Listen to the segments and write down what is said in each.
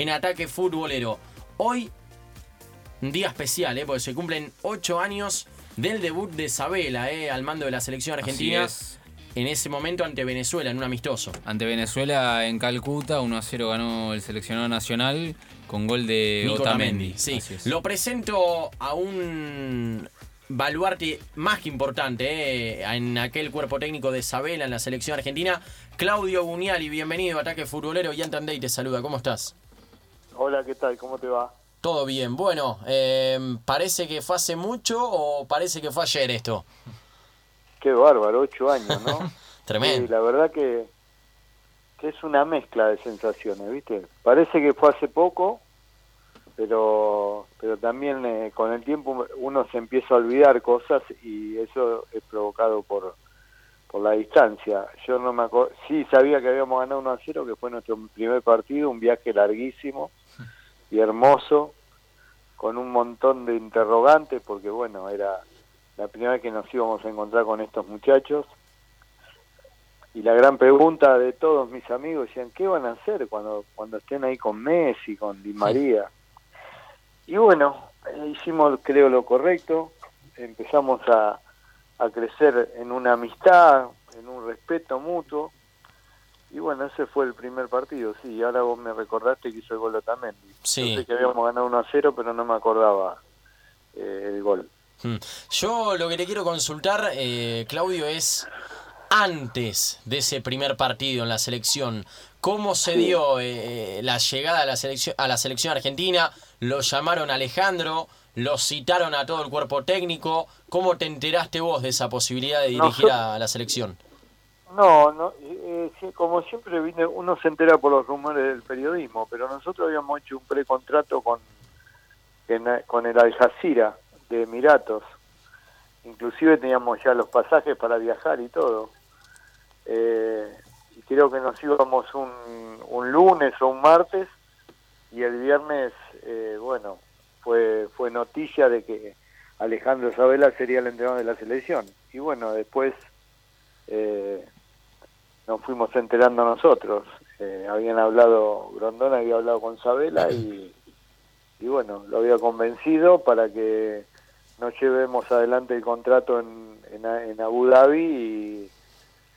en Ataque Futbolero. Hoy, un día especial, ¿eh? porque se cumplen ocho años del debut de Sabela ¿eh? al mando de la selección argentina. En ese momento ante Venezuela, en un amistoso. Ante Venezuela en Calcuta, 1 a 0 ganó el seleccionado nacional con gol de Otamendi. Sí, lo presento a un baluarte más que importante eh, en aquel cuerpo técnico de Sabela en la selección argentina. Claudio Guniali, bienvenido a Ataque Futbolero. y Tandey te saluda, ¿cómo estás? Hola, ¿qué tal? ¿Cómo te va? Todo bien. Bueno, em, ¿parece que fue hace mucho o parece que fue ayer esto? Qué bárbaro, ocho años, ¿no? Tremendo. la verdad que, que es una mezcla de sensaciones, ¿viste? Parece que fue hace poco, pero pero también eh, con el tiempo uno se empieza a olvidar cosas y eso es provocado por por la distancia. Yo no me acuerdo, sí sabía que habíamos ganado 1 a 0, que fue nuestro primer partido, un viaje larguísimo y hermoso, con un montón de interrogantes, porque bueno, era la primera vez que nos íbamos a encontrar con estos muchachos. Y la gran pregunta de todos mis amigos decían, ¿qué van a hacer cuando, cuando estén ahí con Messi, con Di María? Y bueno, hicimos creo lo correcto, empezamos a, a crecer en una amistad, en un respeto mutuo. Y bueno, ese fue el primer partido, sí. Ahora vos me recordaste que hizo el gol también. Sí. sé que habíamos ganado 1 a 0, pero no me acordaba eh, el gol. Hmm. Yo lo que te quiero consultar, eh, Claudio, es antes de ese primer partido en la selección, ¿cómo se dio eh, la llegada a la selección a la selección argentina? lo llamaron Alejandro, lo citaron a todo el cuerpo técnico. ¿Cómo te enteraste vos de esa posibilidad de dirigir a la selección? No, no eh, como siempre vine, uno se entera por los rumores del periodismo, pero nosotros habíamos hecho un precontrato con, con el Al Jazeera de Emiratos. Inclusive teníamos ya los pasajes para viajar y todo. Eh, y creo que nos íbamos un, un lunes o un martes y el viernes, eh, bueno, fue, fue noticia de que Alejandro Sabela sería el entrenador de la selección. Y bueno, después eh, nos fuimos enterando nosotros. Eh, habían hablado, Grondona había hablado con Sabela y, y bueno, lo había convencido para que nos llevemos adelante el contrato en, en, Abu Dhabi y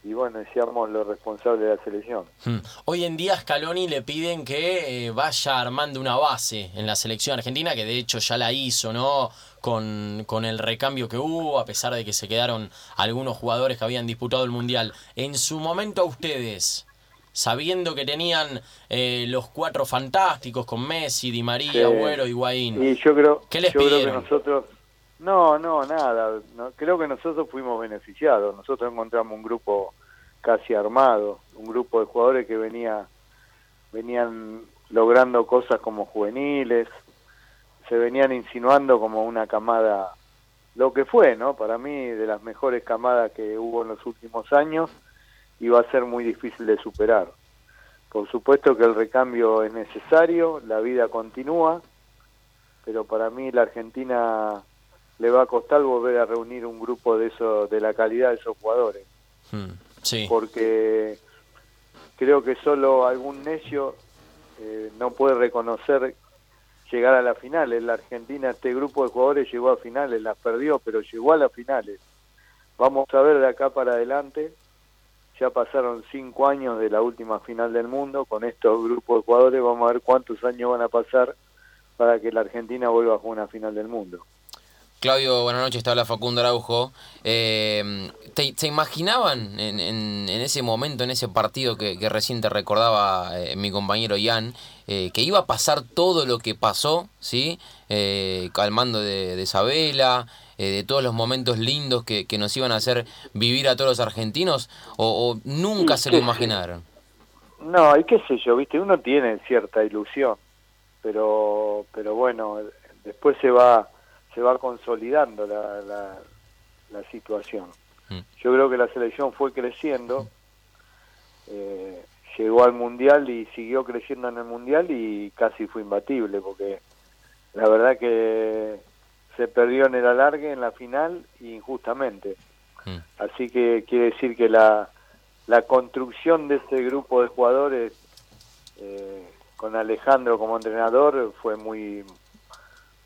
y bueno, decíamos los responsables de la selección. Hmm. Hoy en día Scaloni le piden que eh, vaya armando una base en la selección argentina, que de hecho ya la hizo, ¿no? Con, con, el recambio que hubo, a pesar de que se quedaron algunos jugadores que habían disputado el Mundial. En su momento a ustedes, sabiendo que tenían eh, los cuatro fantásticos con Messi, Di María. Agüero, Higuaín, y yo creo, ¿qué les pidieron? que nosotros no, no, nada. creo que nosotros fuimos beneficiados. Nosotros encontramos un grupo casi armado, un grupo de jugadores que venía, venían logrando cosas como juveniles, se venían insinuando como una camada, lo que fue, ¿no? Para mí, de las mejores camadas que hubo en los últimos años, iba a ser muy difícil de superar. Por supuesto que el recambio es necesario, la vida continúa, pero para mí la Argentina le va a costar volver a reunir un grupo de eso, de la calidad de esos jugadores. Hmm, sí. Porque creo que solo algún necio eh, no puede reconocer llegar a las finales. La Argentina, este grupo de jugadores llegó a finales, las perdió, pero llegó a las finales. Vamos a ver de acá para adelante. Ya pasaron cinco años de la última final del mundo con estos grupos de jugadores. Vamos a ver cuántos años van a pasar para que la Argentina vuelva a jugar una final del mundo. Claudio, buenas noches, te habla Facundo Araujo. Eh, ¿te, imaginaban en, ese momento, en ese partido que, que recién te recordaba eh, mi compañero Ian, eh, que iba a pasar todo lo que pasó, ¿sí? al mando de, de Isabela, de todos los momentos lindos que, nos iban a hacer vivir a todos los argentinos, o, nunca se lo imaginaron? No, y qué sé yo, viste, uno tiene cierta ilusión, pero, pero bueno, después se va se va consolidando la, la, situación. Mm. Yo creo que la selección fue creciendo, eh, llegó al Mundial y siguió creciendo en el Mundial y casi fue imbatible, porque la verdad que se perdió en el alargue, en la final, injustamente. Mm. Así que quiere decir que la, la construcción de ese grupo de jugadores eh, con Alejandro como entrenador fue muy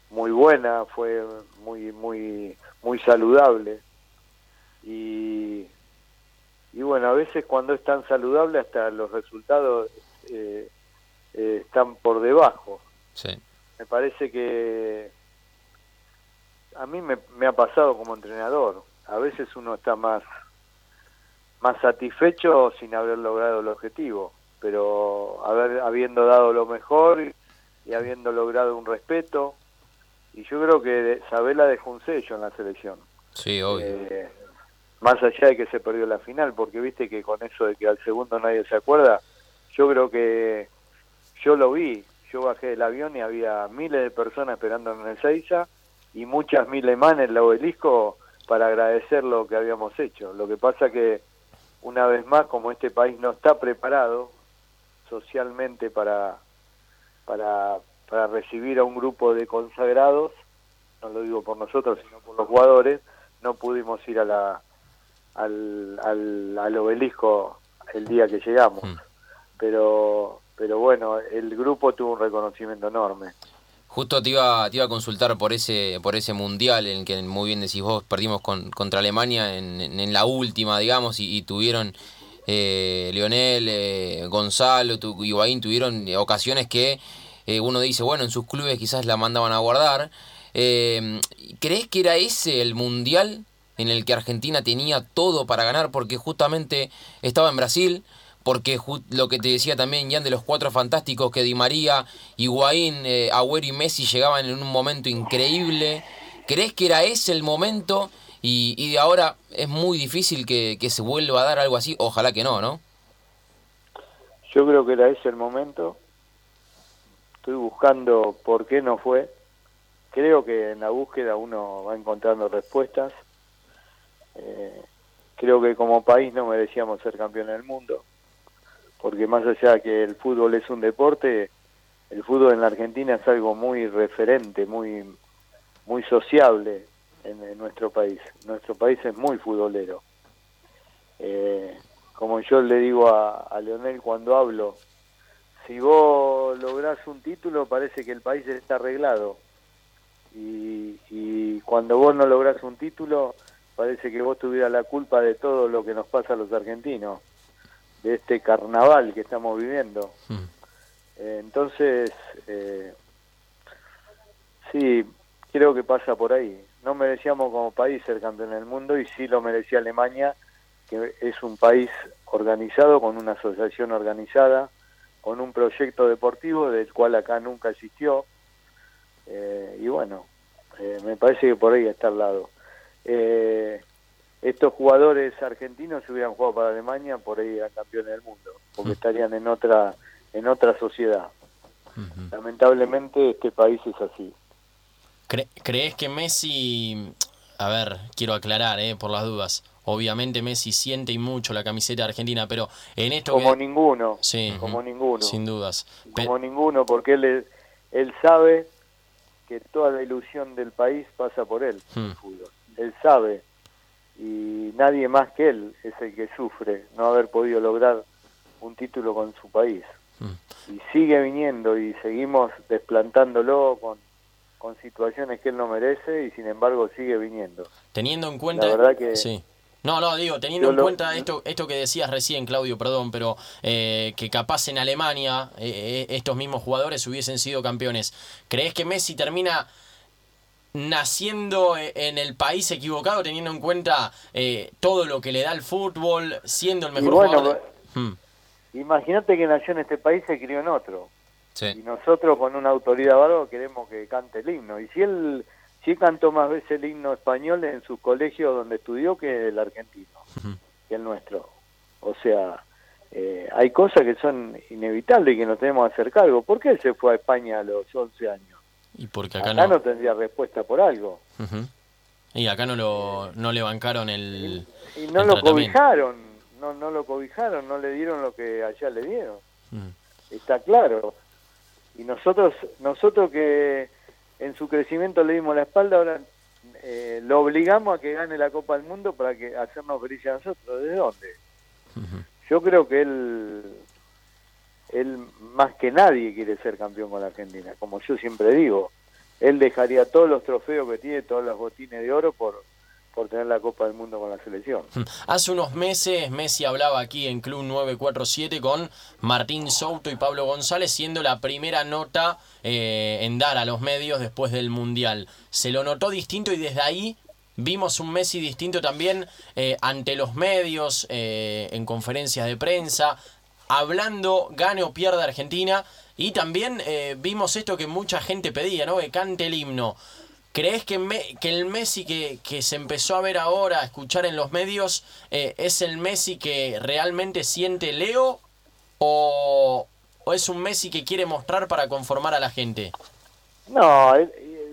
muy buena, fue muy muy muy saludable y y bueno a veces cuando es tan saludable hasta los resultados eh, eh, están por debajo. Sí. Me parece que a mí me, me ha pasado como entrenador. A veces uno está más más satisfecho sin haber logrado el objetivo, pero haber habiendo dado lo mejor y habiendo logrado un respeto. Y yo creo que Sabela dejó un sello en la selección. Sí, obvio. Eh, más allá de que se perdió la final, porque viste que con eso de que al segundo nadie se acuerda, yo creo que yo lo vi, yo bajé del avión y había miles de personas esperando en el Seiza y muchas miles más en el obelisco para agradecer lo que habíamos hecho. Lo que pasa que una vez más, como este país no está preparado socialmente para, para, para recibir a un grupo de consagrados, no lo digo por nosotros, sino por los jugadores, no pudimos ir a la, al, al, al obelisco el día que llegamos. Mm. Pero, pero bueno, el grupo tuvo un reconocimiento enorme. Justo te iba, te iba a consultar por ese, por ese mundial en el que muy bien decís vos, perdimos con, contra Alemania en, en, en la última, digamos, y, y tuvieron eh, Leonel, eh, Gonzalo, tu, Higuaín, tuvieron eh, ocasiones que eh, uno dice, bueno, en sus clubes quizás la mandaban a guardar. Eh, ¿Crees que era ese el mundial en el que Argentina tenía todo para ganar? Porque justamente estaba en Brasil, porque lo que te decía también Jan de los cuatro fantásticos, que Di María, Higuaín, eh, Agüero y Messi llegaban en un momento increíble. ¿Crees que era ese el momento y, y de ahora es muy difícil que, que se vuelva a dar algo así? Ojalá que no, ¿no? Yo creo que era ese el momento. Estoy buscando por qué no fue. Creo que en la búsqueda uno va encontrando respuestas. Eh, creo que como país no merecíamos ser campeones del mundo. Porque más allá de que el fútbol es un deporte, el fútbol en la Argentina es algo muy referente, muy, muy sociable en, nuestro país. Nuestro país es muy futbolero. Eh, como yo le digo a, a Leonel cuando hablo, si vos lográs un título parece que el país está arreglado. Y, y cuando vos no lográs un título parece que vos tuvieras la culpa de todo lo que nos pasa a los argentinos, de este carnaval que estamos viviendo. Mm. Eh, entonces, eh, sí, creo que pasa por ahí. No merecíamos como país ser campeón del mundo y sí lo merecía Alemania, que es un país organizado, con una asociación organizada, con un proyecto deportivo del cual acá nunca existió. Eh, y bueno, eh, me parece que por ahí está al lado. Eh, estos jugadores argentinos si hubieran jugado para Alemania, por ahí eran campeones del mundo, porque estarían en otra en otra sociedad. Lamentablemente este país es así. Cre- ¿Crees que Messi, a ver, quiero aclarar, eh, por las dudas, obviamente Messi siente y mucho la camiseta argentina, pero en esto Como que... ninguno, Sí, como ninguno, sin dudas. Pe- como ninguno, porque él, él sabe que toda la ilusión del país pasa por él, Hmm. el fútbol. Él sabe y nadie más que él es el que sufre no haber podido lograr un título con su país. Mm. Y sigue viniendo y seguimos desplantándolo con, con situaciones que él no merece y sin embargo sigue viniendo. Teniendo en cuenta... La verdad que- Sí. No, no, digo, teniendo Yo en lo- cuenta esto, esto que decías recién, Claudio, perdón, pero eh, que capaz en Alemania eh, eh, estos mismos jugadores hubiesen sido campeones. ¿Crees que Messi termina naciendo eh, en el país equivocado, teniendo en cuenta eh, todo lo que le da el fútbol, siendo el mejor bueno, jugador? de- Hmm. Imagínate que nació en este país y se crió en otro. Y nosotros con una autoridad bárbara queremos que cante el himno. Y si él, él cantó más veces el himno español en su colegio donde estudió que el argentino, que el nuestro. O sea, eh, hay cosas que son inevitables y que nos tenemos que hacer cargo. ¿Por qué él se fue a España a los 11 años? Y porque acá, Acá no. no tendría respuesta por algo. Ujú. Y acá no lo no le bancaron el. Y no el lo cobijaron, no, no lo cobijaron, no le dieron lo que allá le dieron. Está claro. Y nosotros, nosotros que en su crecimiento le dimos la espalda, ahora eh, lo obligamos a que gane la Copa del Mundo para que hacernos brillar a nosotros. ¿De dónde? Yo creo que él él más que nadie quiere ser campeón con la Argentina, como yo siempre digo. Él dejaría todos los trofeos que tiene, todas las botines de oro por, por tener la Copa del Mundo con la selección. Hace unos meses Messi hablaba aquí en Club 947 con Martín Souto y Pablo González, siendo la primera nota eh, en dar a los medios después del Mundial. Se lo notó distinto y desde ahí vimos un Messi distinto también eh, ante los medios, eh, en conferencias de prensa, hablando gane o pierda Argentina. Y también eh, vimos esto que mucha gente pedía, ¿no? Que cante el himno. ¿Crees que, que el Messi que, que, se empezó a ver ahora, a escuchar en los medios, eh, es el Messi que realmente siente Leo? O, ¿O es un Messi que quiere mostrar para conformar a la gente? No,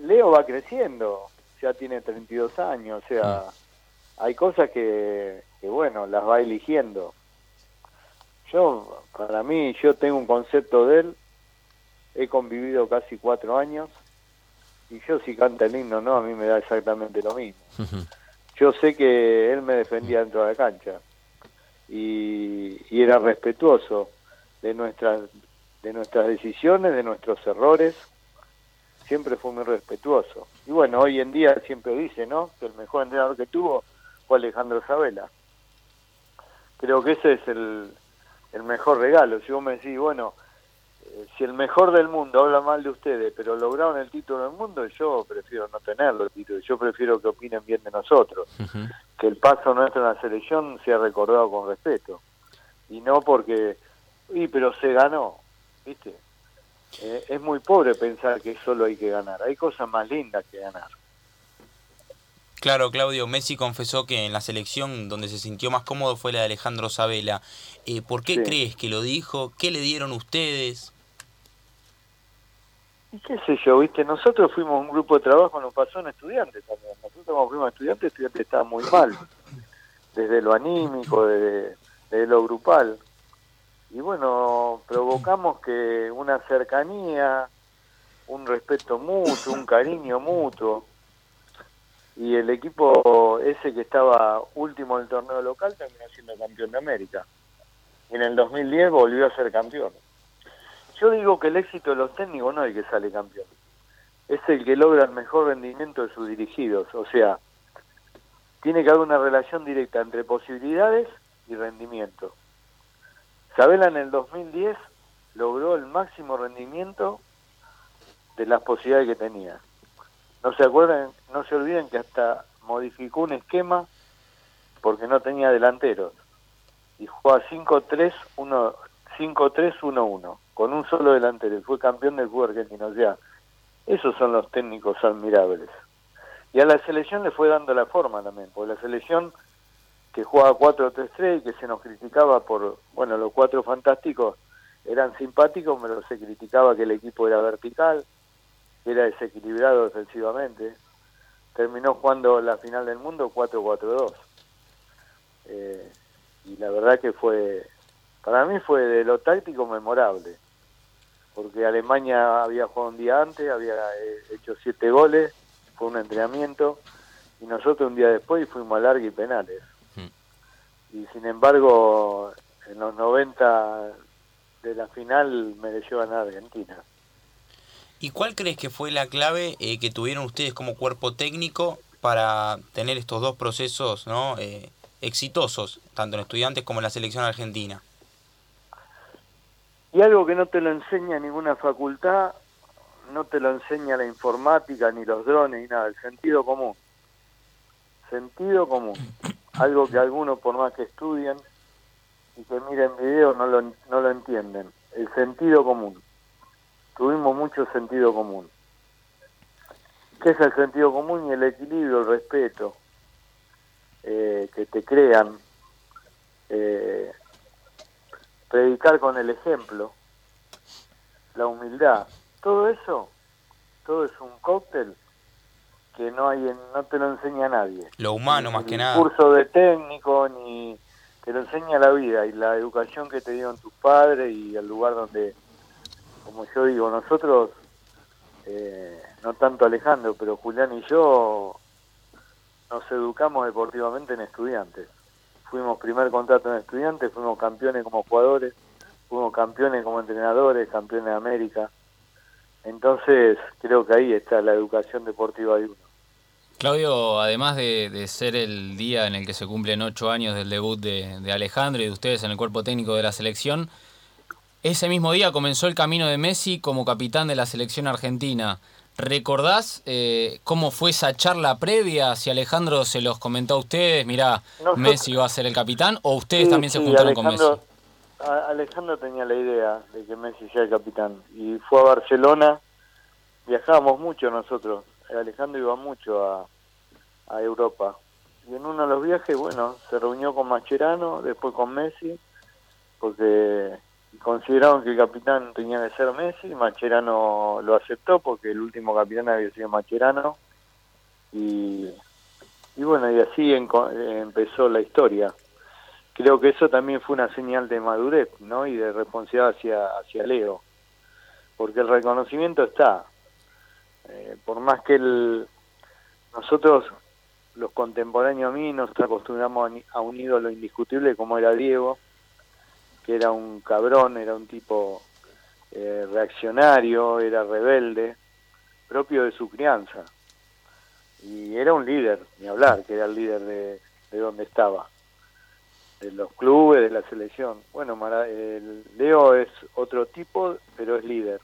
Leo va creciendo, ya tiene 32 años, o sea, mm. hay cosas que, que, bueno, las va eligiendo. Yo, para mí, yo tengo un concepto de él, he convivido casi cuatro años, y yo si canta el himno no, a mí me da exactamente lo mismo. Yo sé que él me defendía dentro de la cancha, y, y era respetuoso de nuestras, de nuestras decisiones, de nuestros errores, siempre fue muy respetuoso. Y bueno, hoy en día siempre dice, ¿no? Que el mejor entrenador que tuvo fue Alejandro Sabela. Creo que ese es el, el mejor regalo. Si vos me decís, bueno, si el mejor del mundo habla mal de ustedes, pero lograron el título del mundo, yo prefiero no tenerlo el título. Yo prefiero que opinen bien de nosotros. Que el paso nuestro en la selección sea recordado con respeto. Y no porque, y pero se ganó, ¿viste? Eh, es muy pobre pensar que solo hay que ganar. Hay cosas más lindas que ganar. Claro, Claudio, Messi confesó que en la selección donde se sintió más cómodo fue la de Alejandro Sabela. Eh, ¿Por qué crees que lo dijo? ¿Qué le dieron ustedes? Y qué sé yo, viste, nosotros fuimos un grupo de trabajo, nos pasó en estudiantes también. Nosotros cuando fuimos estudiantes, estudiantes estaba muy mal, desde lo anímico, desde, desde lo grupal. Y bueno, provocamos que una cercanía, un respeto mutuo, un cariño mutuo, y el equipo ese que estaba último en el torneo local terminó siendo campeón de América. Y en el 2010 volvió a ser campeón. Yo digo que el éxito de los técnicos no es el que sale campeón, es el que logra el mejor rendimiento de sus dirigidos. O sea, tiene que haber una relación directa entre posibilidades y rendimiento. Sabela en el 2010 logró el máximo rendimiento de las posibilidades que tenía no se acuerdan, no se olviden que hasta modificó un esquema porque no tenía delanteros y jugó a 5-3-1-1 con un solo delantero y fue campeón del fútbol argentino. O sea, esos son los técnicos admirables. Y a la selección le fue dando la forma también, porque la selección que jugaba 4-3-3 y que se nos criticaba por, bueno, los cuatro fantásticos eran simpáticos, pero se criticaba que el equipo era vertical, era desequilibrado defensivamente. Terminó jugando la final del mundo 4-4-2. Eh, y la verdad que fue, para mí fue de lo táctico memorable, porque Alemania había jugado un día antes, había eh, hecho siete goles, fue un entrenamiento, y nosotros un día después fuimos a larga y penales. Hmm. Y sin embargo, en los 90 de la final mereció ganar Argentina. ¿Y cuál crees que fue la clave eh, que tuvieron ustedes como cuerpo técnico para tener estos dos procesos ¿no? Eh, exitosos, tanto en estudiantes como en la selección argentina? Y algo que no te lo enseña ninguna facultad, no te lo enseña la informática, ni los drones, ni nada, el sentido común. Sentido común. Algo que algunos, por más que estudien y que miren videos, no lo, no lo entienden. El sentido común tuvimos mucho sentido común. ¿Qué es el sentido común y el equilibrio, el respeto? Eh, que te crean, eh, predicar con el ejemplo, la humildad, todo eso, todo es un cóctel que no hay no te lo enseña nadie. Lo humano más que nada. curso de técnico ni te lo enseña la vida y la educación que te dieron tus padres y el lugar donde como yo digo, nosotros, eh, no tanto Alejandro, pero Julián y yo nos educamos deportivamente en estudiantes. Fuimos primer contrato en estudiantes, fuimos campeones como jugadores, fuimos campeones como entrenadores, campeones de América. Entonces, creo que ahí está la educación deportiva de uno. Claudio, además de, de, ser el día en el que se cumplen ocho años del debut de, de, Alejandro y de ustedes en el cuerpo técnico de la selección, ese mismo día comenzó el camino de Messi como capitán de la selección argentina. ¿Recordás eh, cómo fue esa charla previa? Si Alejandro se los comentó a ustedes, mirá, Messi va a ser el capitán, o ustedes sí, también se sí, juntaron Alejandro, con Messi. Alejandro tenía la idea de que Messi sea el capitán y fue a Barcelona, viajábamos mucho nosotros, Alejandro iba mucho a, a Europa y en uno de los viajes, bueno, se reunió con Mascherano, después con Messi, porque consideraron que el capitán tenía que ser Messi, Macherano lo aceptó porque el último capitán había sido Macherano y, y bueno, y así empezó la historia. Creo que eso también fue una señal de madurez ¿no? y de responsabilidad hacia, hacia Leo, porque el reconocimiento está. Eh, por más que el, nosotros, los contemporáneos a mí, nos acostumbramos a un ídolo indiscutible como era Diego, que era un cabrón, era un tipo eh, reaccionario, era rebelde, propio de su crianza. Y era un líder, ni hablar, que era el líder de, de donde estaba, de los clubes, de la selección. Bueno, Mara, el Leo es otro tipo, pero es líder.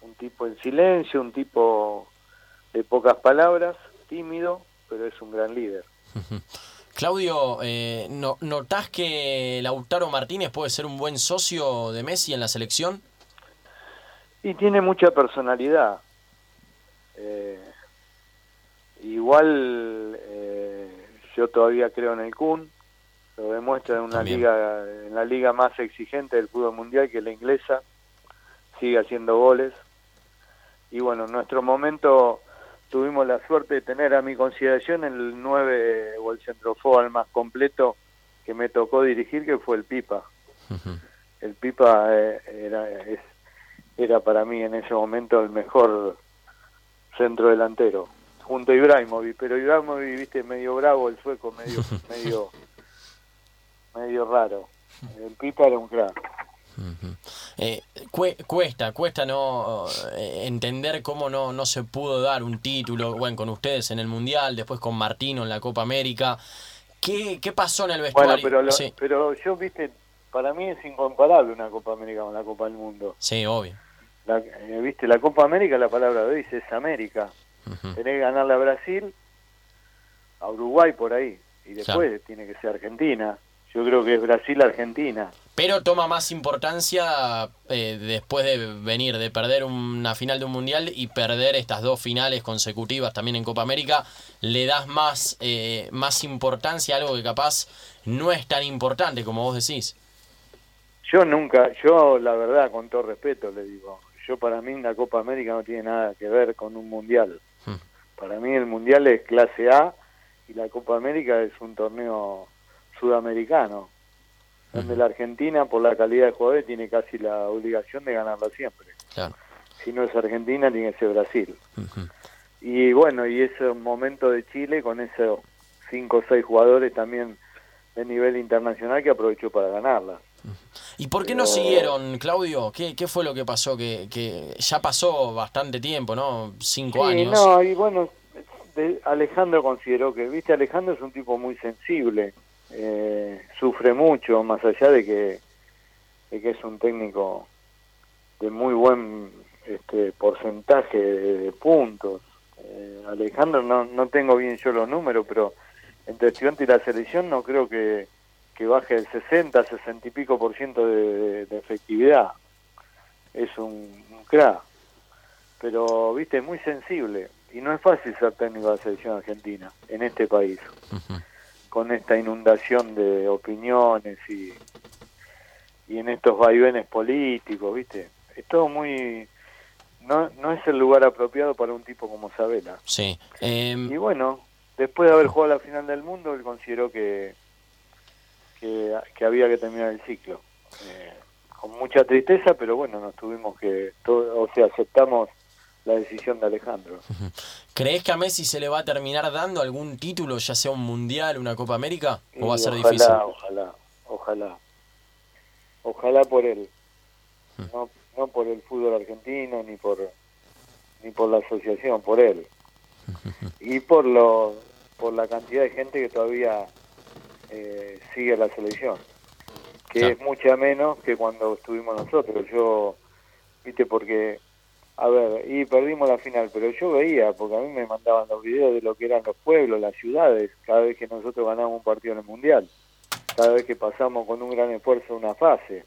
Un tipo en silencio, un tipo de pocas palabras, tímido, pero es un gran líder. Claudio, eh, ¿no, ¿notás que Lautaro Martínez puede ser un buen socio de Messi en la selección? Y tiene mucha personalidad. Eh, igual eh, yo todavía creo en el Kun, lo demuestra en una También. liga, en la liga más exigente del fútbol mundial que es la inglesa, sigue haciendo goles. Y bueno, en nuestro momento tuvimos la suerte de tener a mi consideración el 9 o el centrofoal más completo que me tocó dirigir, que fue el Pipa. El Pipa eh, era, es, era para mí en ese momento el mejor centro delantero, junto a Ibrahimovic, pero Ibrahimovic, viste, medio bravo, el sueco, medio, medio, medio raro. El Pipa era un crack. Eh, cue- cuesta, cuesta no eh, entender cómo no, no se pudo dar un título, bueno, con ustedes en el Mundial, después con Martino en la Copa América. ¿Qué, qué pasó en el vestuario? Bueno, pero, lo- sí, pero yo, viste, para mí es incomparable una Copa América con la Copa del Mundo. sí, obvio. La, eh, viste, la Copa América, la palabra de hoy es América. Ujú. Tenés que ganarle a Brasil, a Uruguay por ahí, y después tiene que ser Argentina. Yo creo que es Brasil-Argentina. Pero toma más importancia eh, después de venir, de perder una final de un mundial y perder estas dos finales consecutivas también en Copa América, le das más, eh, más importancia a algo que capaz no es tan importante como vos decís. Yo nunca, yo la verdad, con todo respeto le digo, yo para mí la Copa América no tiene nada que ver con un mundial. Hmm. Para mí el mundial es clase A y la Copa América es un torneo sudamericano, donde la Argentina, por la calidad de jugadores, tiene casi la obligación de ganarla siempre. Claro. Si no es Argentina, tiene que ser Brasil. Y bueno, y ese momento de Chile con esos cinco o seis jugadores también de nivel internacional que aprovechó para ganarla. ¿Y por qué no siguieron, Claudio? ¿Qué, qué fue lo que pasó? Que, que ya pasó bastante tiempo, ¿no? Cinco Sí, años. no, y bueno, de- Alejandro consideró que, viste, Alejandro es un tipo muy sensible, eh, sufre mucho, más allá de que, es un técnico de muy buen este, porcentaje de, puntos. Eh, Alejandro, no, no tengo bien yo los números, pero entre estudiante y la selección no creo que, baje el 60, 60 y pico por ciento de, efectividad. Es un, un crack pero viste, es muy sensible y no es fácil ser técnico de la selección argentina en este país. Con esta inundación de opiniones y, y en estos vaivenes políticos, viste, es todo muy... No, no es el lugar apropiado para un tipo como Sabela. Sí. Em, Y bueno, después de haber jugado la final del mundo, él consideró que, que, que había que terminar el ciclo. Eh, con mucha tristeza, pero bueno, nos tuvimos que, todo, o sea, aceptamos la decisión de Alejandro. ¿Crees que a Messi se le va a terminar dando algún título, ya sea un mundial, una Copa América? ¿O va a ser ojalá, difícil? Ojalá, ojalá. ojalá por él, no, no por el fútbol argentino ni por ni por la asociación, por él y por lo por la cantidad de gente que todavía eh, sigue la selección, que Claro. es mucha menos que cuando estuvimos nosotros. Yo, viste, porque, a ver, y perdimos la final, pero yo veía, porque a mí me mandaban los videos de lo que eran los pueblos, las ciudades, cada vez que nosotros ganábamos un partido en el Mundial, cada vez que pasamos con un gran esfuerzo una fase.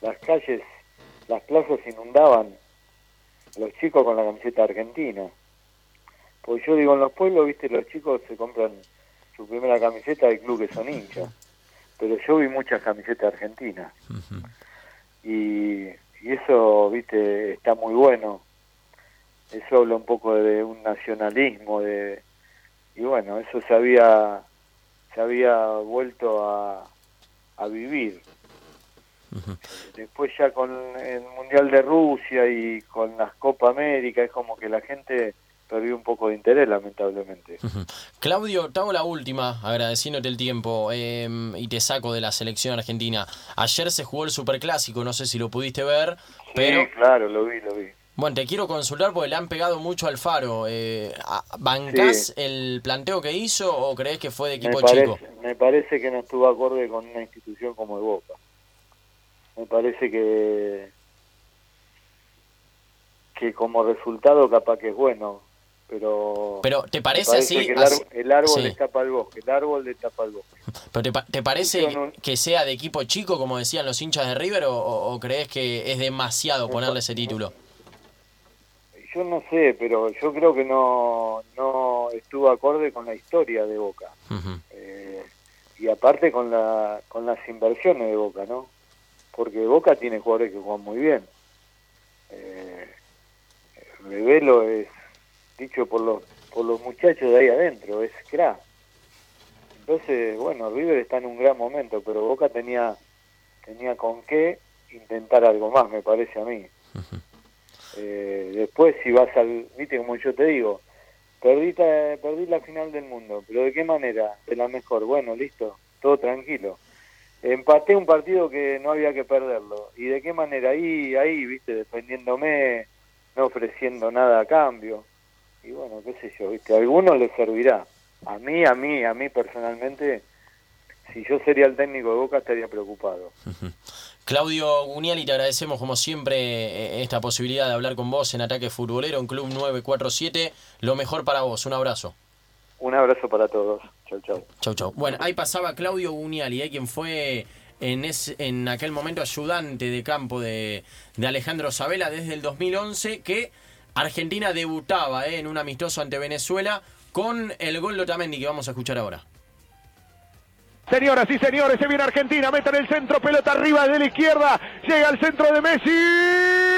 Las calles, las plazas inundaban, los chicos con la camiseta argentina. Pues yo digo, en los pueblos, viste, los chicos se compran su primera camiseta del club que son hinchas. Pero yo vi muchas camisetas argentinas. y, y eso, viste, está muy bueno. Eso habla un poco de un nacionalismo, de y bueno, eso se había, se había vuelto a, a vivir. Después ya con el Mundial de Rusia y con las Copa América es como que la gente perdió un poco de interés, lamentablemente. Claudio, te hago la última, agradeciéndote el tiempo eh, y te saco de la selección argentina. Ayer se jugó el Superclásico, no sé si lo pudiste ver, pero Sí, claro, lo vi, lo vi. bueno, te quiero consultar porque le han pegado mucho al Faro. Eh, ¿a- ¿Bancás Sí. el planteo que hizo o crees que fue de Me equipo parece, chico? me parece que no estuvo acorde con una institución como el Boca. Me parece que que como resultado capaz que es bueno, pero Pero ¿te parece, así? que el, así- el árbol sí. le tapa el bosque, el árbol le tapa el bosque. ¿Pero te, pa- te parece no- que sea de equipo chico, como decían los hinchas de River, o, crees que es demasiado ponerle ese título? Yo no sé, pero yo creo que no, no estuvo acorde con la historia de Boca. Eh, y aparte con la con las inversiones de Boca, ¿no? Porque Boca tiene jugadores que juegan muy bien. Eh, Revelo es dicho por los por los muchachos de ahí adentro, es crack. Entonces, bueno, River está en un gran momento, pero Boca tenía tenía con qué intentar algo más, me parece a mí. Eh, después si vas al, viste como yo te digo, perdí, perdí la final del mundo, pero ¿de qué manera? De la mejor, bueno, listo, todo tranquilo. Empaté un partido que no había que perderlo. ¿Y de qué manera? Ahí, ahí, viste, defendiéndome, no ofreciendo nada a cambio. Y bueno, qué sé yo, viste, a algunos les servirá. A mí, a mí, a mí personalmente, si yo sería el técnico de Boca estaría preocupado. Claudio Guniali, te agradecemos como siempre eh, esta posibilidad de hablar con vos en Ataque Futbolero en Club 947. Lo mejor para vos, un abrazo. Un abrazo para todos. Chau, chau. Chau, chau. Bueno, ahí pasaba Claudio Guniali, eh, quien fue en, ese- en aquel momento ayudante de campo de, de Alejandro Sabela desde el 2011, que Argentina debutaba eh, en un amistoso ante Venezuela con el gol de Otamendi que vamos a escuchar ahora. Señoras y señores, se viene Argentina, meta en el centro, pelota arriba de la izquierda, llega al centro de Messi.